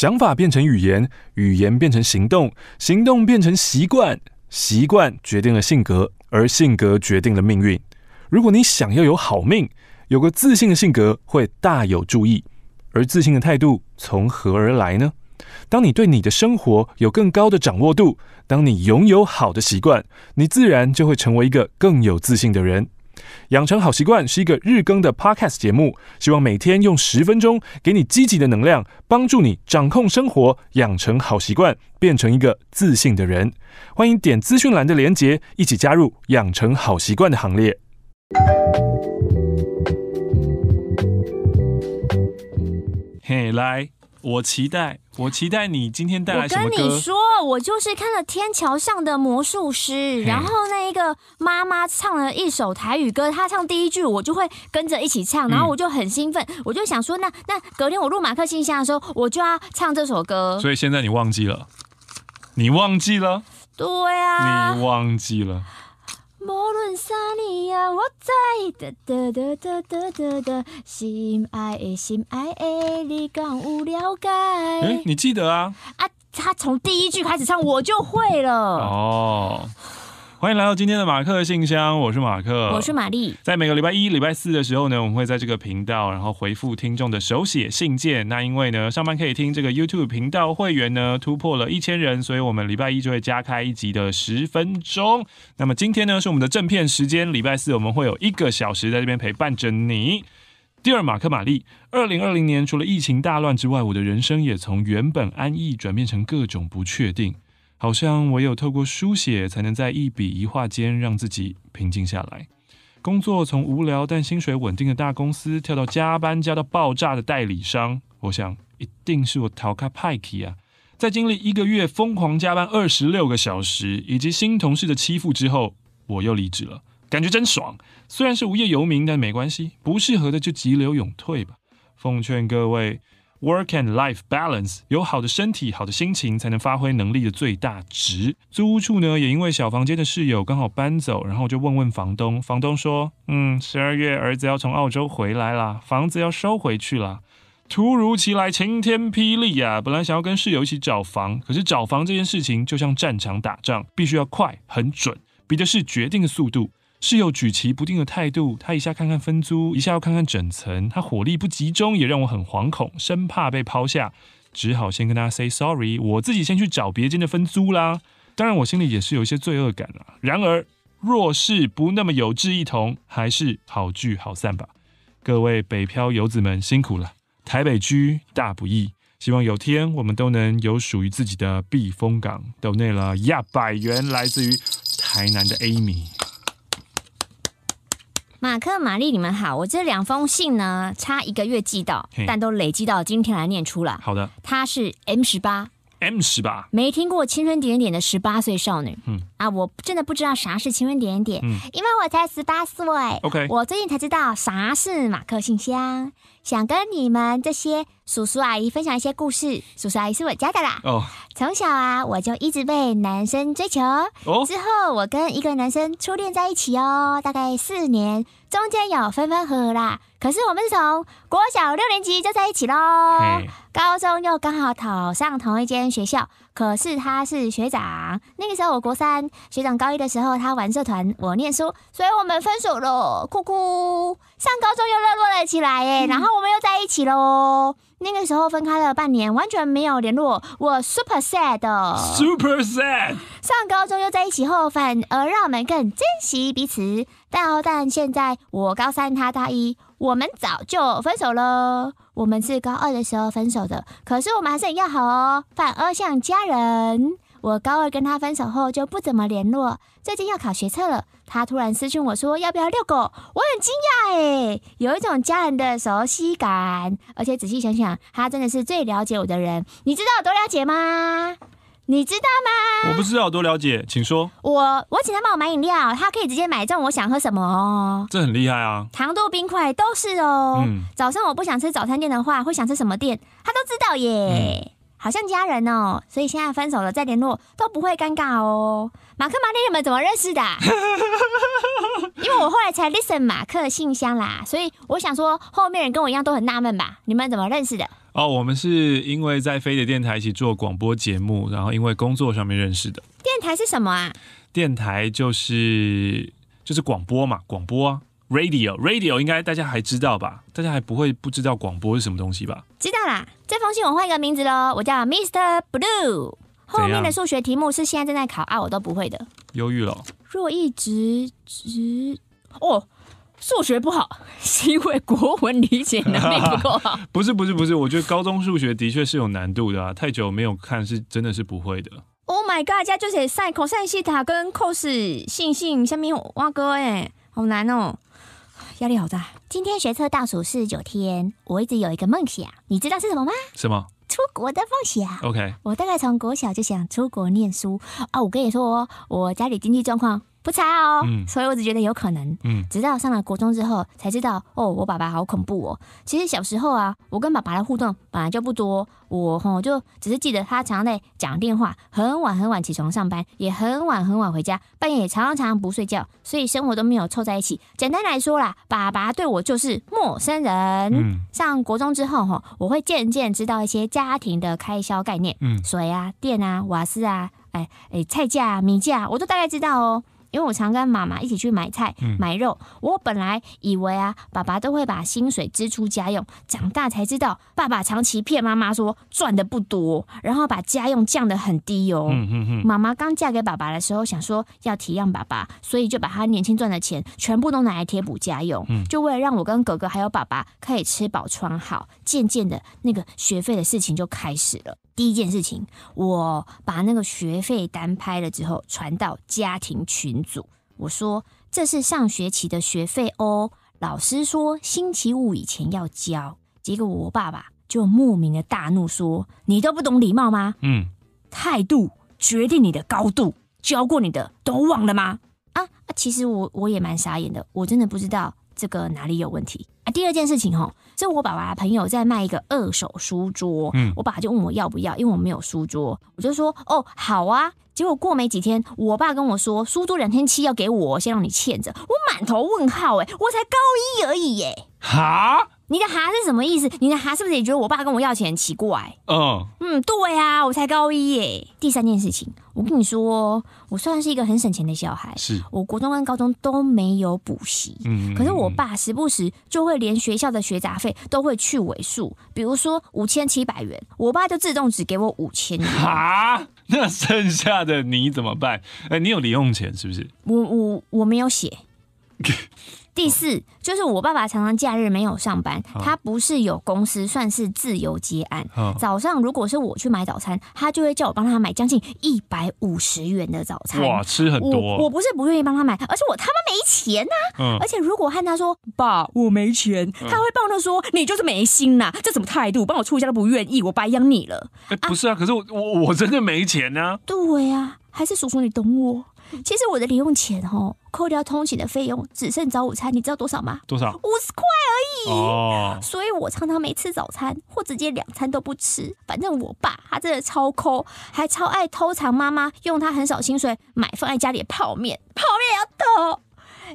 想法变成语言，语言变成行动，行动变成习惯，习惯决定了性格，而性格决定了命运。如果你想要有好命，有个自信的性格会大有助益。而自信的态度从何而来呢？当你对你的生活有更高的掌握度，当你拥有好的习惯，你自然就会成为一个更有自信的人。养成好习惯是一个日更的 Podcast 节目，希望每天用十分钟给你积极的能量，帮助你掌控生活，养成好习惯，变成一个自信的人。欢迎点资讯栏的连结，一起加入养成好习惯的行列。嘿，来。我期待，我期待你今天带来什么歌？我跟你说，我就是看了《天桥上的魔术师》，然后那一个妈妈唱了一首台语歌，她唱第一句，我就会跟着一起唱，然后我就很兴奋，嗯、我就想说，那那隔天我录马克信箱的时候，我就要唱这首歌。所以现在你忘记了？你忘记了？对啊，你忘记了。无论啥年啊，我在哒哒哒哒哒哒哒，心爱的心爱的，你敢有了解？哎，你记得啊？啊，他从第一句开始唱，我就会了。哦。欢迎来到今天的马克信箱，我是马克，我是玛丽。在每个礼拜一、礼拜四的时候呢，我们会在这个频道，然后回复听众的手写信件。那因为呢，上班可以听这个 YouTube 频道会员呢突破了一千人，所以我们礼拜一就会加开一集的十分钟。那么今天呢是我们的正片时间，礼拜四我们会有一个小时在这边陪伴着你。第二，马克玛丽，二零二零年除了疫情大乱之外，我的人生也从原本安逸转变成各种不确定。好像唯有透过书写，才能在一笔一画间让自己平静下来。工作从无聊但薪水稳定的大公司，跳到加班加到爆炸的代理商，我想一定是我逃卡派克啊！在经历一个月疯狂加班二十六个小时，以及新同事的欺负之后，我又离职了，感觉真爽。虽然是无业游民，但没关系，不适合的就急流勇退吧。奉劝各位。Work and life balance，有好的身体、好的心情，才能发挥能力的最大值。租屋处呢，也因为小房间的室友刚好搬走，然后就问问房东。房东说：“嗯，十二月儿子要从澳洲回来啦，房子要收回去啦。”突如其来，晴天霹雳啊！本来想要跟室友一起找房，可是找房这件事情就像战场打仗，必须要快、很准，比的是决定的速度。室友举棋不定的态度，他一下看看分租，一下要看看整层，他火力不集中，也让我很惶恐，生怕被抛下，只好先跟他 say sorry，我自己先去找别间的分租啦。当然，我心里也是有一些罪恶感啊。然而，若是不那么有志一同，还是好聚好散吧。各位北漂游子们辛苦了，台北居大不易，希望有天我们都能有属于自己的避风港。抖内了一百元，来自于台南的 Amy。马克、玛丽，你们好。我这两封信呢，差一个月寄到，但都累积到今天来念出了。好的，他是 M 十八，M 十八，没听过青春点点的十八岁少女。嗯啊，我真的不知道啥是青春点点，嗯，因为我才十八岁。OK，我最近才知道啥是马克信箱，想跟你们这些叔叔阿姨分享一些故事。叔叔阿姨是我家的啦。哦，从小啊，我就一直被男生追求。哦，之后我跟一个男生初恋在一起哦，大概四年。中间有分分合合啦，可是我们是从国小六年级就在一起喽。高中又刚好考上同一间学校，可是他是学长。那个时候我国三，学长高一的时候他玩社团，我念书，所以我们分手了，哭哭。上高中又热络了起来耶，然后我们又在一起喽。那个时候分开了半年，完全没有联络，我 super sad，super sad。上高中又在一起后，反而让我们更珍惜彼此。但但现在我高三，他大一，我们早就分手了。我们是高二的时候分手的，可是我们还是很要好哦，反而像家人。我高二跟他分手后就不怎么联络。最近要考学测了，他突然私讯我说要不要遛狗，我很惊讶诶，有一种家人的熟悉感。而且仔细想想，他真的是最了解我的人。你知道有多了解吗？你知道吗？我不知道，多了解，请说。我我请他帮我买饮料，他可以直接买中我想喝什么哦。这很厉害啊！糖度、冰块都是哦。嗯。早上我不想吃早餐店的话，会想吃什么店？他都知道耶。好像家人哦，所以现在分手了再联络都不会尴尬哦。马克、玛丽，你们怎么认识的？因为我后来才 listen 马克信箱啦，所以我想说后面人跟我一样都很纳闷吧？你们怎么认识的？哦，我们是因为在飞碟电台一起做广播节目，然后因为工作上面认识的。电台是什么啊？电台就是就是广播嘛，广播啊。Radio，Radio 应该大家还知道吧？大家还不会不知道广播是什么东西吧？知道啦，这封信我换一个名字喽，我叫 Mr. Blue。后面的数学题目是现在正在考啊，我都不会的。忧郁了。若一直直哦，数学不好是因为国文理解能力不够好。不是不是不是，我觉得高中数学的确是有难度的啊，太久没有看是真的是不会的。Oh my god，加就是 sin、cos、西塔跟 cos 性性下面挖哥哎，好难哦。压力好大。今天学测倒数四十九天，我一直有一个梦想，你知道是什么吗？什么？出国的梦想。OK。我大概从国小就想出国念书啊。我跟你说，我家里经济状况。不差哦，嗯，所以我只觉得有可能，嗯，直到上了国中之后才知道，哦，我爸爸好恐怖哦。其实小时候啊，我跟爸爸的互动本来就不多，我吼就只是记得他常常在讲电话，很晚很晚起床上班，也很晚很晚回家，半夜也常常不睡觉，所以生活都没有凑在一起。简单来说啦，爸爸对我就是陌生人。嗯，上国中之后哈，我会渐渐知道一些家庭的开销概念，嗯，水啊、电啊、瓦斯啊，哎哎，菜价、米价，我都大概知道哦。因为我常跟妈妈一起去买菜、买肉，我本来以为啊，爸爸都会把薪水支出家用，长大才知道，爸爸长期骗妈妈说赚的不多，然后把家用降得很低哦。妈妈刚嫁给爸爸的时候，想说要体谅爸爸，所以就把他年轻赚的钱全部都拿来贴补家用，就为了让我跟哥哥还有爸爸可以吃饱穿好。渐渐的，那个学费的事情就开始了。第一件事情，我把那个学费单拍了之后，传到家庭群组。我说：“这是上学期的学费哦，老师说星期五以前要交。”结果我爸爸就莫名的大怒说：“你都不懂礼貌吗？嗯，态度决定你的高度，教过你的都忘了吗？”啊，其实我我也蛮傻眼的，我真的不知道这个哪里有问题。啊，第二件事情哦。是我爸爸的朋友在卖一个二手书桌，嗯，我爸爸就问我要不要，因为我没有书桌，我就说哦好啊。结果过没几天，我爸跟我说书桌两千七要给我，先让你欠着。我满头问号哎，我才高一而已耶。哈？你的哈是什么意思？你的哈是不是也觉得我爸跟我要钱很奇怪？嗯嗯，对啊，我才高一耶。第三件事情，我跟你说，我算是一个很省钱的小孩，是我国中跟高中都没有补习，嗯，可是我爸时不时就会连学校的学杂费都会去尾数，比如说五千七百元，我爸就自动只给我五千元。哈，那剩下的你怎么办？哎，你有零用钱是不是？我我我没有写。第四就是我爸爸常常假日没有上班，他不是有公司，算是自由接案。早上如果是我去买早餐，他就会叫我帮他买将近一百五十元的早餐。哇，吃很多。我，我不是不愿意帮他买，而是我他妈没钱呐、啊。而且如果和他说爸，我没钱，他会抱着说你就是没心呐、啊，这什么态度？帮我出一下都不愿意，我白养你了。哎，不是啊，可是我我我真的没钱呢、啊。对呀、啊，还是叔叔你懂我。其实我的零用钱哦，扣掉通勤的费用，只剩早午餐，你知道多少吗？多少？五十块而已。哦。所以我常常没吃早餐，或直接两餐都不吃。反正我爸他真的超抠，还超爱偷藏妈妈用他很少薪水买放在家里的泡面，泡面要偷。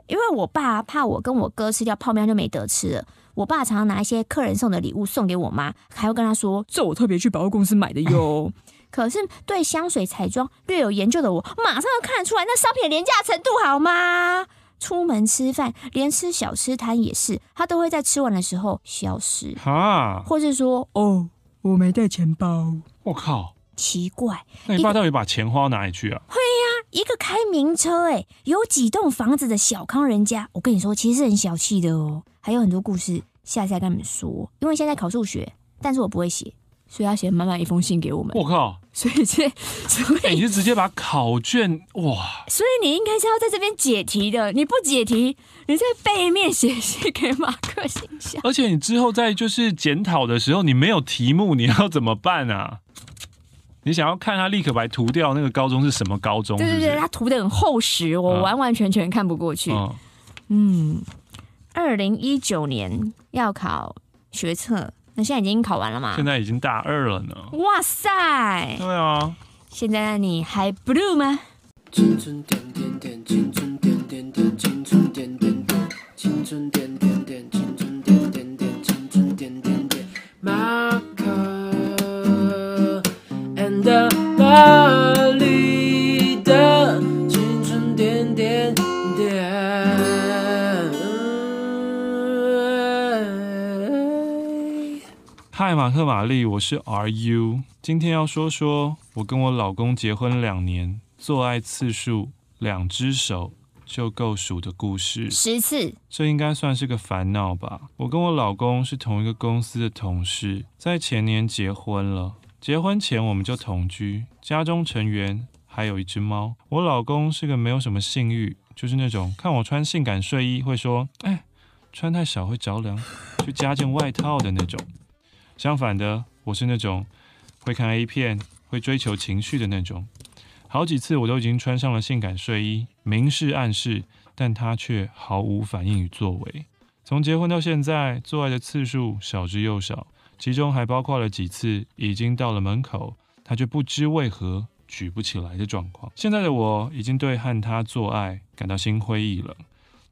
因为我爸怕我跟我哥吃掉泡面就没得吃了。我爸常常拿一些客人送的礼物送给我妈，还会跟他说：“这我特别去百货公司买的哟。”可是对香水彩妆略有研究的我，马上就看得出来那商品廉价程度好吗？出门吃饭，连吃小吃摊也是，他都会在吃完的时候消失，哈，或是说哦，我没带钱包。我靠，奇怪，那你爸到底把钱花到哪里去啊？会呀，一个开名车哎，有几栋房子的小康人家，我跟你说，其实是很小气的哦。还有很多故事，下次再跟你们说。因为现在考数学，但是我不会写。所以他写满满一封信给我们。我靠！所以这，所以、欸、你就直接把考卷哇！所以你应该是要在这边解题的。你不解题，你在背面写信给马克信箱。而且你之后在就是检讨的时候，你没有题目，你要怎么办啊？你想要看他立可白涂掉那个高中是什么高中是不是？对对对，他涂的很厚实，我完完全全看不过去。嗯，二零一九年要考学测。那现在已经考完了吗？现在已经大二了呢。哇塞！对啊。现在的你还 blue 吗？青春点点点，青春点点点，克玛丽，我是 RU。今天要说说我跟我老公结婚两年，做爱次数两只手就够数的故事。十次，这应该算是个烦恼吧？我跟我老公是同一个公司的同事，在前年结婚了。结婚前我们就同居，家中成员还有一只猫。我老公是个没有什么性欲，就是那种看我穿性感睡衣会说：“哎，穿太少会着凉，就加件外套的那种。”相反的，我是那种会看 A 片、会追求情绪的那种。好几次我都已经穿上了性感睡衣，明示暗示，但他却毫无反应与作为。从结婚到现在，做爱的次数少之又少，其中还包括了几次已经到了门口，他却不知为何举不起来的状况。现在的我已经对和他做爱感到心灰意冷，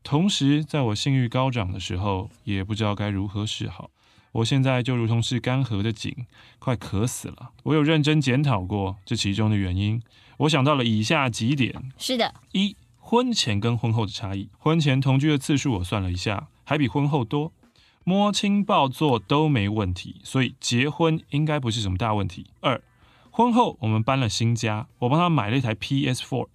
同时在我性欲高涨的时候，也不知道该如何是好。我现在就如同是干涸的井，快渴死了。我有认真检讨过这其中的原因，我想到了以下几点：是的，一、婚前跟婚后的差异。婚前同居的次数我算了一下，还比婚后多，摸清抱做都没问题，所以结婚应该不是什么大问题。二、婚后我们搬了新家，我帮他买了一台 PS4，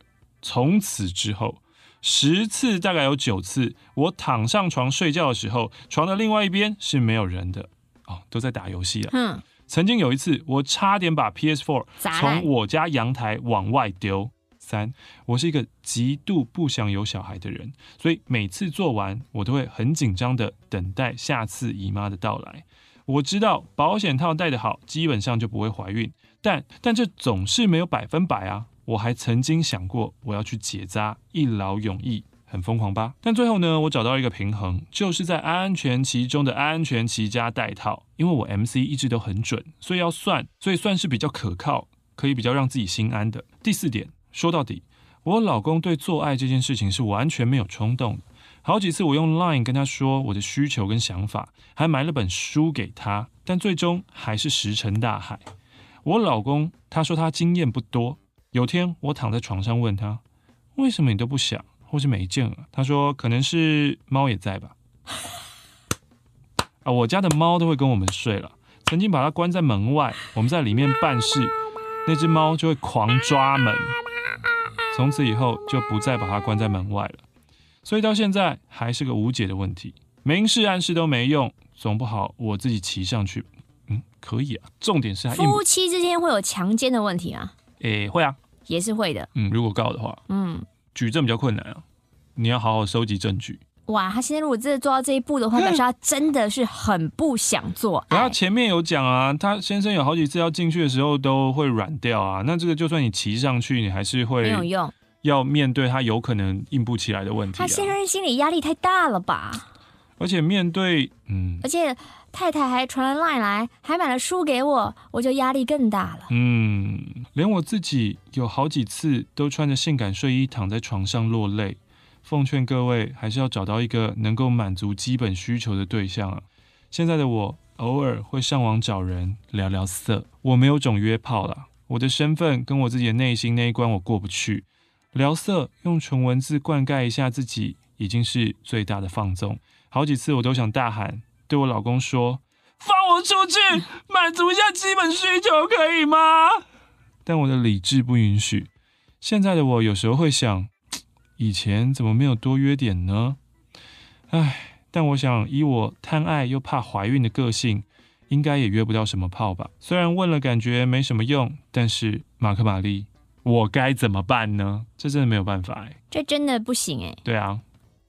从此之后。十次大概有九次，我躺上床睡觉的时候，床的另外一边是没有人的哦，都在打游戏了。嗯，曾经有一次，我差点把 PS4 从我家阳台往外丢。三，我是一个极度不想有小孩的人，所以每次做完，我都会很紧张的等待下次姨妈的到来。我知道保险套戴得好，基本上就不会怀孕，但但这总是没有百分百啊。我还曾经想过我要去结扎，一劳永逸，很疯狂吧？但最后呢，我找到一个平衡，就是在安全期中的安全期加戴套，因为我 MC 一直都很准，所以要算，所以算是比较可靠，可以比较让自己心安的。第四点，说到底，我老公对做爱这件事情是完全没有冲动。好几次我用 Line 跟他说我的需求跟想法，还买了本书给他，但最终还是石沉大海。我老公他说他经验不多。有天我躺在床上问他，为什么你都不想，或是没劲啊？他说可能是猫也在吧。啊，我家的猫都会跟我们睡了。曾经把它关在门外，我们在里面办事，那只猫就会狂抓门。从此以后就不再把它关在门外了。所以到现在还是个无解的问题，明示暗示都没用，总不好我自己骑上去。嗯，可以啊。重点是夫妻之间会有强奸的问题啊。诶，会啊，也是会的。嗯，如果告的话，嗯，举证比较困难啊，你要好好收集证据。哇，他现在如果真的做到这一步的话，表示他真的是很不想做。然后前面有讲啊，他先生有好几次要进去的时候都会软掉啊。那这个就算你骑上去，你还是会没有用，要面对他有可能硬不起来的问题啊。他先生心理压力太大了吧？而且面对，嗯，而且。太太还传了 LINE 来，还买了书给我，我就压力更大了。嗯，连我自己有好几次都穿着性感睡衣躺在床上落泪。奉劝各位，还是要找到一个能够满足基本需求的对象啊。现在的我偶尔会上网找人聊聊色，我没有种约炮了。我的身份跟我自己的内心那一关我过不去。聊色用纯文字灌溉一下自己，已经是最大的放纵。好几次我都想大喊。对我老公说：“放我出去，满足一下基本需求，可以吗？”但我的理智不允许。现在的我有时候会想，以前怎么没有多约点呢？唉，但我想以我贪爱又怕怀孕的个性，应该也约不到什么炮吧。虽然问了感觉没什么用，但是马克玛丽，我该怎么办呢？这真的没有办法哎，这真的不行哎。对啊，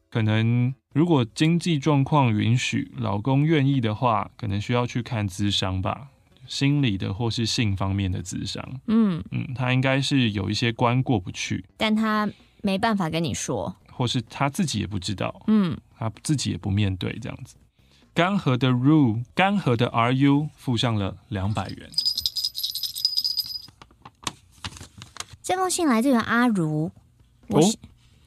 可能。如果经济状况允许，老公愿意的话，可能需要去看咨商吧，心理的或是性方面的咨商。嗯嗯，他应该是有一些关过不去，但他没办法跟你说，或是他自己也不知道。嗯，他自己也不面对这样子。干涸的 ru，干涸的 ru，附上了两百元。这封信来自于阿如，哦，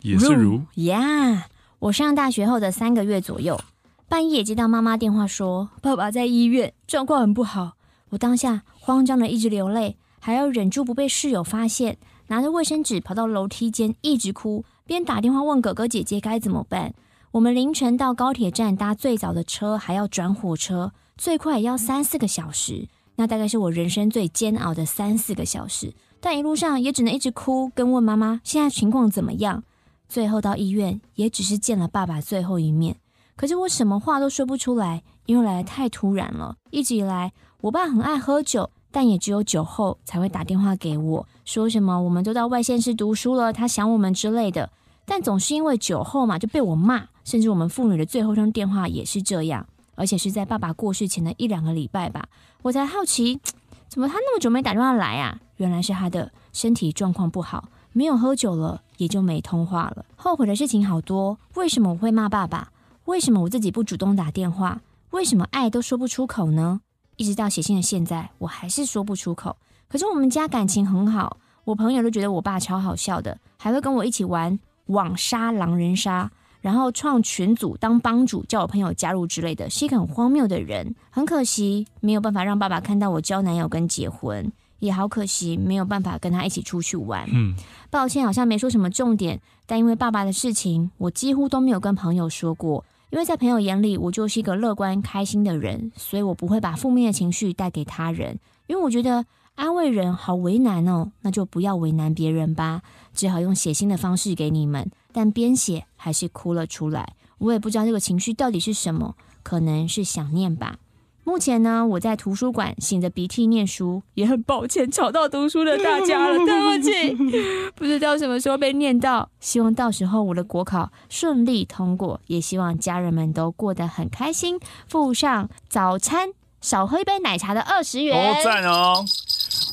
也是如呀。我上大学后的三个月左右，半夜接到妈妈电话说，爸爸在医院，状况很不好。我当下慌张的一直流泪，还要忍住不被室友发现，拿着卫生纸跑到楼梯间一直哭，边打电话问哥哥姐姐该怎么办。我们凌晨到高铁站搭最早的车，还要转火车，最快也要三四个小时。那大概是我人生最煎熬的三四个小时。但一路上也只能一直哭，跟问妈妈现在情况怎么样。最后到医院，也只是见了爸爸最后一面。可是我什么话都说不出来，因为来得太突然了。一直以来，我爸很爱喝酒，但也只有酒后才会打电话给我，说什么我们都到外县市读书了，他想我们之类的。但总是因为酒后嘛，就被我骂。甚至我们父女的最后一通电话也是这样，而且是在爸爸过世前的一两个礼拜吧。我才好奇。怎么他那么久没打电话来啊？原来是他的身体状况不好，没有喝酒了，也就没通话了。后悔的事情好多，为什么我会骂爸爸？为什么我自己不主动打电话？为什么爱都说不出口呢？一直到写信的现在，我还是说不出口。可是我们家感情很好，我朋友都觉得我爸超好笑的，还会跟我一起玩网杀狼人杀。然后创群组当帮主，叫我朋友加入之类的，是一个很荒谬的人。很可惜没有办法让爸爸看到我交男友跟结婚，也好可惜没有办法跟他一起出去玩。嗯，抱歉，好像没说什么重点，但因为爸爸的事情，我几乎都没有跟朋友说过。因为在朋友眼里，我就是一个乐观开心的人，所以我不会把负面的情绪带给他人。因为我觉得安慰人好为难哦，那就不要为难别人吧，只好用写信的方式给你们。但边写还是哭了出来，我也不知道这个情绪到底是什么，可能是想念吧。目前呢，我在图书馆擤着鼻涕念书，也很抱歉吵到读书的大家了，对不起。不知道什么时候被念到，希望到时候我的国考顺利通过，也希望家人们都过得很开心。附上早餐少喝一杯奶茶的二十元，哦赞哦！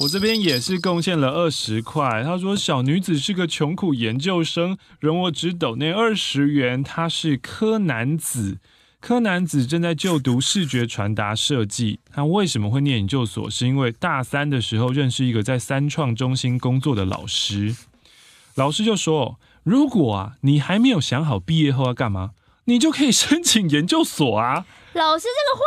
我这边也是贡献了二十块。他说：“小女子是个穷苦研究生，容我只抖那二十元。他是柯南子，柯南子正在就读视觉传达设计。他为什么会念研究所？是因为大三的时候认识一个在三创中心工作的老师，老师就说：如果啊你还没有想好毕业后要干嘛，你就可以申请研究所啊。”老师这个话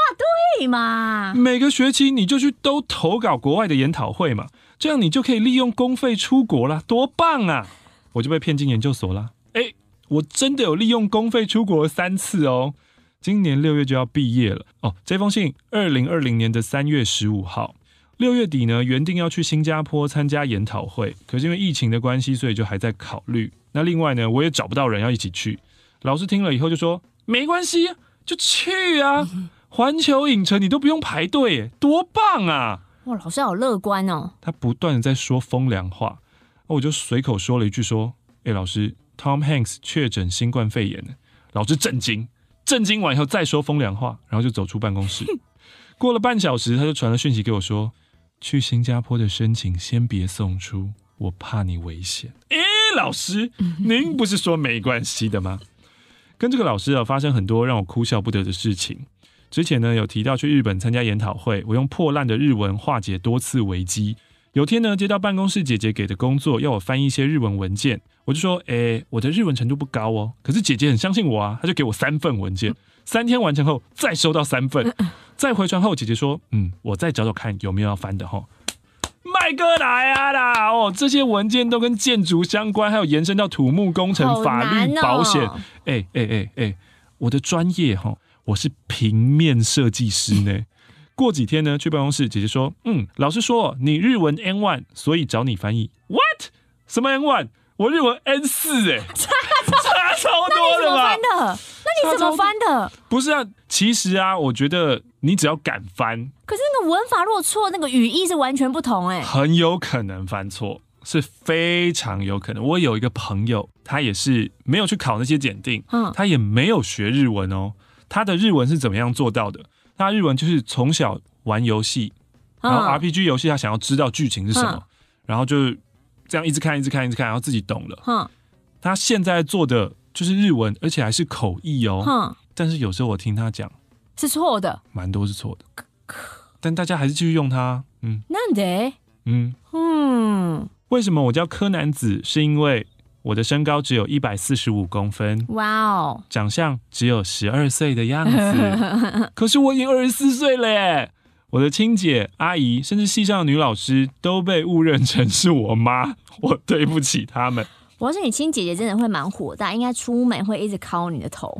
对吗？每个学期你就去都投稿国外的研讨会嘛，这样你就可以利用公费出国了，多棒啊！我就被骗进研究所了。哎，我真的有利用公费出国三次哦。今年六月就要毕业了哦。这封信二零二零年的三月十五号，六月底呢原定要去新加坡参加研讨会，可是因为疫情的关系，所以就还在考虑。那另外呢，我也找不到人要一起去。老师听了以后就说没关系。就去啊！环球影城你都不用排队，多棒啊！哇，老师好乐观哦。他不断的在说风凉话，我就随口说了一句说：“哎，老师，Tom Hanks 确诊新冠肺炎。”老师震惊，震惊完以后再说风凉话，然后就走出办公室。过了半小时，他就传了讯息给我说：“去新加坡的申请先别送出，我怕你危险。”诶，老师，您不是说没关系的吗？跟这个老师啊，发生很多让我哭笑不得的事情。之前呢，有提到去日本参加研讨会，我用破烂的日文化解多次危机。有天呢，接到办公室姐姐给的工作，要我翻译一些日文文件，我就说：“诶，我的日文程度不高哦。”可是姐姐很相信我啊，她就给我三份文件，三天完成后再收到三份，再回传后，姐姐说：“嗯，我再找找看有没有要翻的哈。”麦哥来啊啦！哦，这些文件都跟建筑相关，还有延伸到土木工程、法律、保险。哎哎哎哎，我的专业哈，我是平面设计师呢。过几天呢，去办公室，姐姐说：“嗯，老师说你日文 N one，所以找你翻译。”What？什么 N one？我日文 N 四哎，差差超多的吧？那你怎么翻的？不是啊，其实啊，我觉得你只要敢翻，可是那个文法如果错，那个语义是完全不同哎，很有可能翻错，是非常有可能。我有一个朋友，他也是没有去考那些检定，嗯，他也没有学日文哦。他的日文是怎么样做到的？他日文就是从小玩游戏，然后 RPG 游戏，他想要知道剧情是什么，然后就这样一直看，一直看，一直看，然后自己懂了。嗯，他现在做的。就是日文，而且还是口译哦。但是有时候我听他讲，是错的，蛮多是错的，但大家还是继续用它。嗯，那得，嗯嗯，为什么我叫柯南子？是因为我的身高只有一百四十五公分，哇哦，长相只有十二岁的样子，可是我已经二十四岁了耶！我的亲姐、阿姨，甚至系上的女老师都被误认成是我妈，我对不起他们。我要是你亲姐姐，真的会蛮火大，应该出门会一直敲你的头。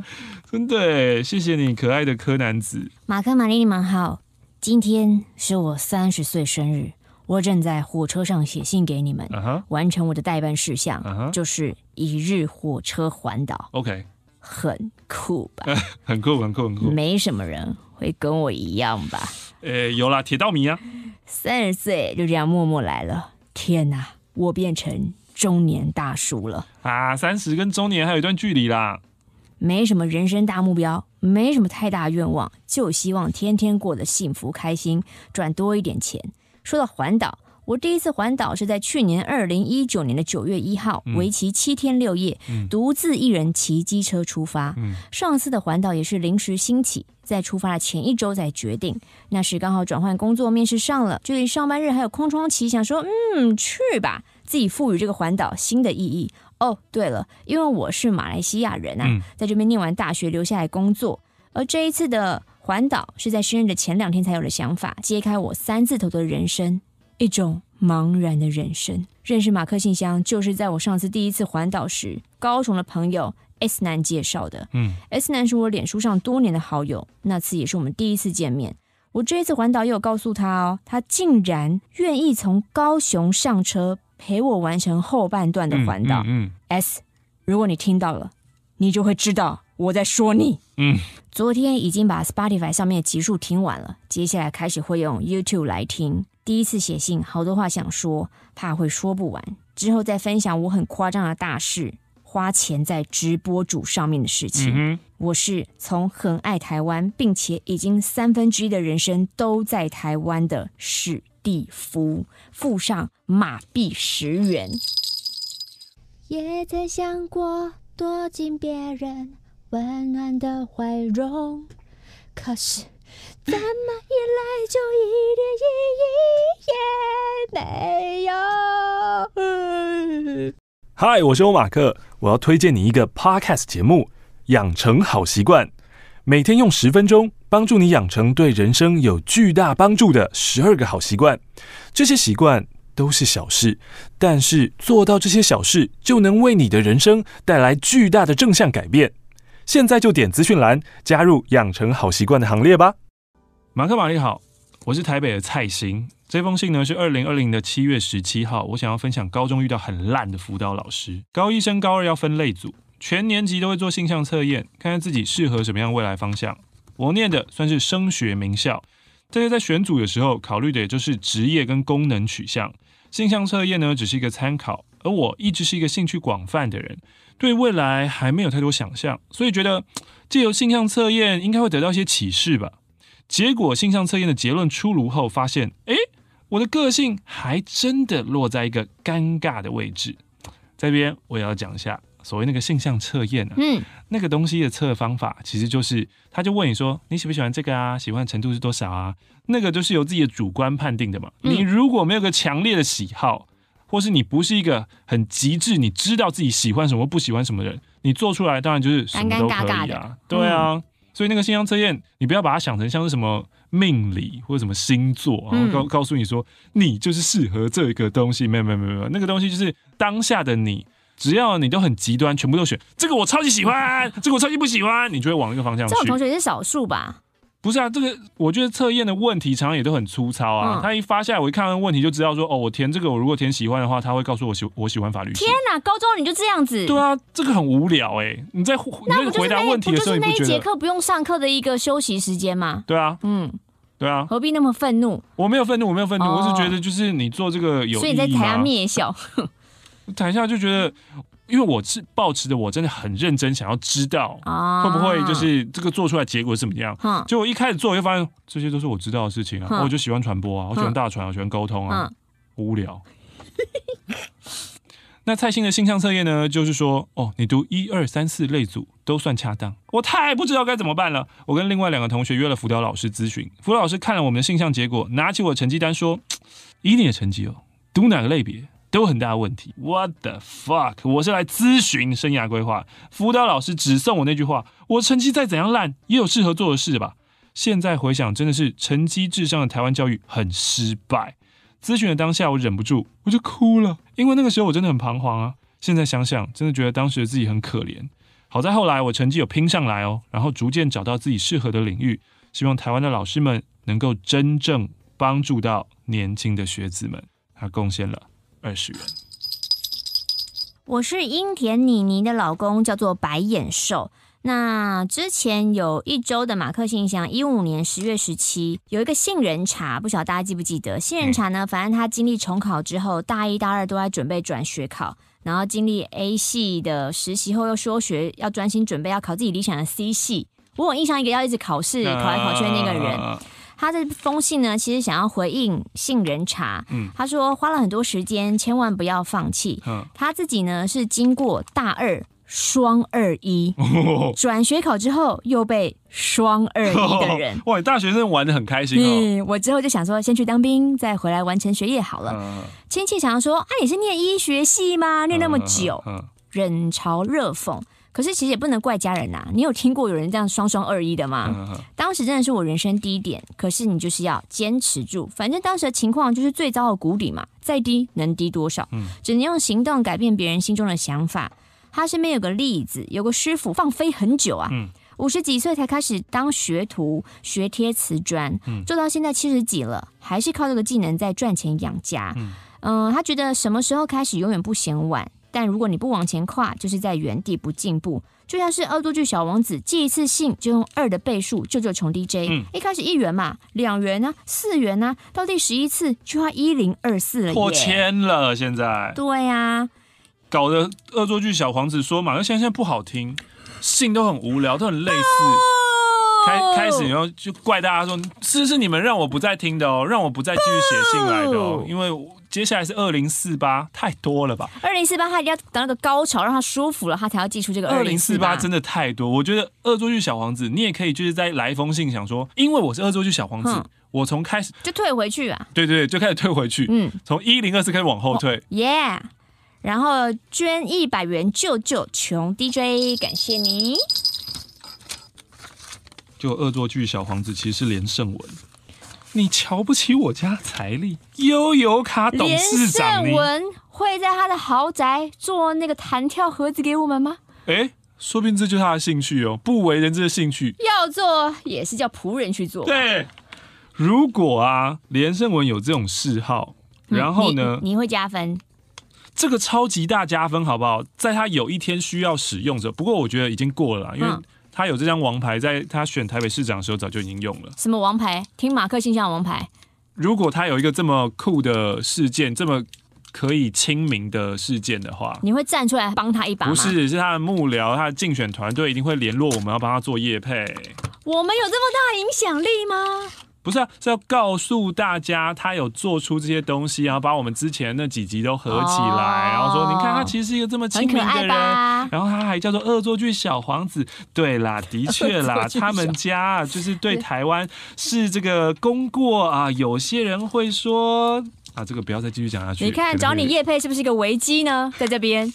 真的，谢谢你，可爱的柯南子。马克、玛丽，你们好，今天是我三十岁生日。我正在火车上写信给你们，uh huh. 完成我的代办事项，uh huh. 就是一日火车环岛。OK，很酷吧？很酷，很酷，很酷。没什么人会跟我一样吧？呃，有啦，铁道迷啊。三十岁就这样默默来了，天哪，我变成中年大叔了啊！三十跟中年还有一段距离啦。没什么人生大目标，没什么太大愿望，就希望天天过得幸福开心，赚多一点钱。说到环岛，我第一次环岛是在去年二零一九年的九月一号，为期七天六夜，嗯、独自一人骑机车出发。嗯、上次的环岛也是临时兴起，在出发的前一周才决定。那时刚好转换工作，面试上了，距离上班日还有空窗期，想说嗯去吧，自己赋予这个环岛新的意义。哦，对了，因为我是马来西亚人啊，嗯、在这边念完大学留下来工作，而这一次的。环岛是在生日的前两天才有的想法，揭开我三字头的人生，一种茫然的人生。认识马克信箱就是在我上次第一次环岛时，高雄的朋友 S 男介绍的。嗯，S 男是我脸书上多年的好友，那次也是我们第一次见面。我这一次环岛也有告诉他哦，他竟然愿意从高雄上车陪我完成后半段的环岛。嗯，嗯，嗯，S，如果你听到了，你就会知道。我在说你，嗯，昨天已经把 Spotify 上面的集数听完了，接下来开始会用 YouTube 来听。第一次写信，好多话想说，怕会说不完。之后再分享我很夸张的大事，花钱在直播主上面的事情。嗯，我是从很爱台湾，并且已经三分之一的人生都在台湾的史蒂夫，附上马币十元。也曾想过躲进别人温暖的怀中，可是怎么一来就一点意义也没有。嗨，我是欧马克，我要推荐你一个 Podcast 节目《养成好习惯》，每天用十分钟，帮助你养成对人生有巨大帮助的十二个好习惯。这些习惯都是小事，但是做到这些小事，就能为你的人生带来巨大的正向改变。现在就点资讯栏加入养成好习惯的行列吧。马克玛丽好，我是台北的蔡兴。这封信呢是二零二零的七月十七号，我想要分享高中遇到很烂的辅导老师。高一升高二要分类组，全年级都会做性向测验，看看自己适合什么样未来方向。我念的算是升学名校，这些在选组的时候考虑的也就是职业跟功能取向。性向测验呢只是一个参考，而我一直是一个兴趣广泛的人。对未来还没有太多想象，所以觉得借由性向测验应该会得到一些启示吧。结果性向测验的结论出炉后，发现，诶，我的个性还真的落在一个尴尬的位置。在这边我也要讲一下，所谓那个性向测验啊，嗯，那个东西的测方法其实就是，他就问你说，你喜不喜欢这个啊？喜欢程度是多少啊？那个就是由自己的主观判定的嘛。你如果没有个强烈的喜好。或是你不是一个很极致，你知道自己喜欢什么不喜欢什么的人，你做出来当然就是什么都可以啊。尴尴尬尬的。对啊，嗯、所以那个星象测验，你不要把它想成像是什么命理或者什么星座，然后告告诉你说你就是适合这个东西。没有没有没有没有，那个东西就是当下的你，只要你都很极端，全部都选这个我超级喜欢，这个我超级不喜欢，你就会往那个方向去。这种同学也是少数吧？不是啊，这个我觉得测验的问题常常也都很粗糙啊。嗯、他一发下来，我一看到问题就知道说，哦，我填这个，我如果填喜欢的话，他会告诉我喜我喜欢法律。天哪，高中你就这样子？对啊，这个很无聊哎、欸。你在你在回答问题的时候？那不就是那一节课不用上课的一个休息时间吗？对啊，嗯，对啊，何必那么愤怒？我没有愤怒，我没有愤怒，哦、我是觉得就是你做这个有，所以你在台下灭笑，台下就觉得。因为我是抱持的，我真的很认真想要知道会不会就是这个做出来结果怎么样。嗯，就我一开始做，我就发现这些都是我知道的事情啊。我就喜欢传播啊，我喜欢大传，我喜欢沟通啊。无聊。那蔡兴的性向测验呢，就是说，哦，你读一二三四类组都算恰当。我太不知道该怎么办了。我跟另外两个同学约了辅导老师咨询，辅导老师看了我们的性向结果，拿起我的成绩单说，以你的成绩哦，读哪个类别都有很大的问题。What the fuck？我是来咨询生涯规划，辅导老师只送我那句话：我成绩再怎样烂，也有适合做的事吧。现在回想，真的是成绩至上的台湾教育很失败。咨询的当下，我忍不住，我就哭了，因为那个时候我真的很彷徨啊。现在想想，真的觉得当时的自己很可怜。好在后来我成绩有拼上来哦，然后逐渐找到自己适合的领域。希望台湾的老师们能够真正帮助到年轻的学子们。他贡献了二十元。我是樱田妮妮的老公，叫做白眼兽。那之前有一周的马克信箱，一五年十月十七有一个杏仁茶，不晓得大家记不记得？杏仁茶呢，反正他经历重考之后，大一、大二都在准备转学考，然后经历 A 系的实习后又休学，要专心准备要考自己理想的 C 系。我有印象一个要一直考试考来考去的那个人，他这封信呢，其实想要回应杏仁茶。他说花了很多时间，千万不要放弃。他自己呢是经过大二。双二一转学考之后又被双二一的人，哇！大学生玩得很开心哦。嗯，我之后就想说，先去当兵，再回来完成学业好了。亲戚想要说，啊，你是念医学系吗？念那么久，冷嘲热讽。可是其实也不能怪家人呐。你有听过有人这样双双二一的吗？当时真的是我人生低点，可是你就是要坚持住。反正当时的情况就是最糟的谷底嘛，再低能低多少？只能用行动改变别人心中的想法。他身边有个例子，有个师傅放飞很久啊，五十几岁才开始当学徒学贴瓷砖，做到现在七十几了，还是靠这个技能在赚钱养家。嗯、呃，他觉得什么时候开始永远不嫌晚，但如果你不往前跨，就是在原地不进步。就像是恶作剧小王子，寄一次信就用二的倍数救救穷 DJ，嗯、一开始一元嘛，两元呢、啊，四元呢、啊，到第十一次就要一零二四了，破千了，现在。对呀、啊。搞得恶作剧小王子说嘛，那现在现在不好听，信都很无聊，都很类似。开开始然后就怪大家说，是是你们让我不再听的哦，让我不再继续写信来的哦，因为接下来是二零四八，太多了吧？二零四八他一定要等那个高潮，让他舒服了，他才要寄出这个二零四八，真的太多。我觉得恶作剧小皇子，你也可以就是再来一封信，想说，因为我是恶作剧小皇子，嗯、我从开始就退回去啊。对对对，就开始退回去。嗯，从一零二四开始往后退。耶。Oh, yeah. 然后捐一百元救救穷 DJ，感谢你。就恶作剧小皇子其实是连胜文，你瞧不起我家财力？悠游卡董事长连胜文会在他的豪宅做那个弹跳盒子给我们吗？哎，说不定这就是他的兴趣哦，不为人知的兴趣。要做也是叫仆人去做。对，如果啊，连胜文有这种嗜好，然后呢，嗯、你，你会加分。这个超级大加分，好不好？在他有一天需要使用着，不过我觉得已经过了啦，因为他有这张王牌，在他选台北市长的时候早就已经用了。什么王牌？听马克信箱王牌。如果他有一个这么酷的事件，这么可以亲民的事件的话，你会站出来帮他一把吗？不是，是他的幕僚，他的竞选团队一定会联络我们，要帮他做业配。我们有这么大影响力吗？不是啊，是要告诉大家他有做出这些东西，然后把我们之前那几集都合起来，哦、然后说你看他其实是一个这么亲民的人，然后他还叫做恶作剧小皇子。对啦，的确啦，他们家就是对台湾是这个功过啊。有些人会说啊，这个不要再继续讲下去。你看找你叶佩是不是一个危机呢？在这边。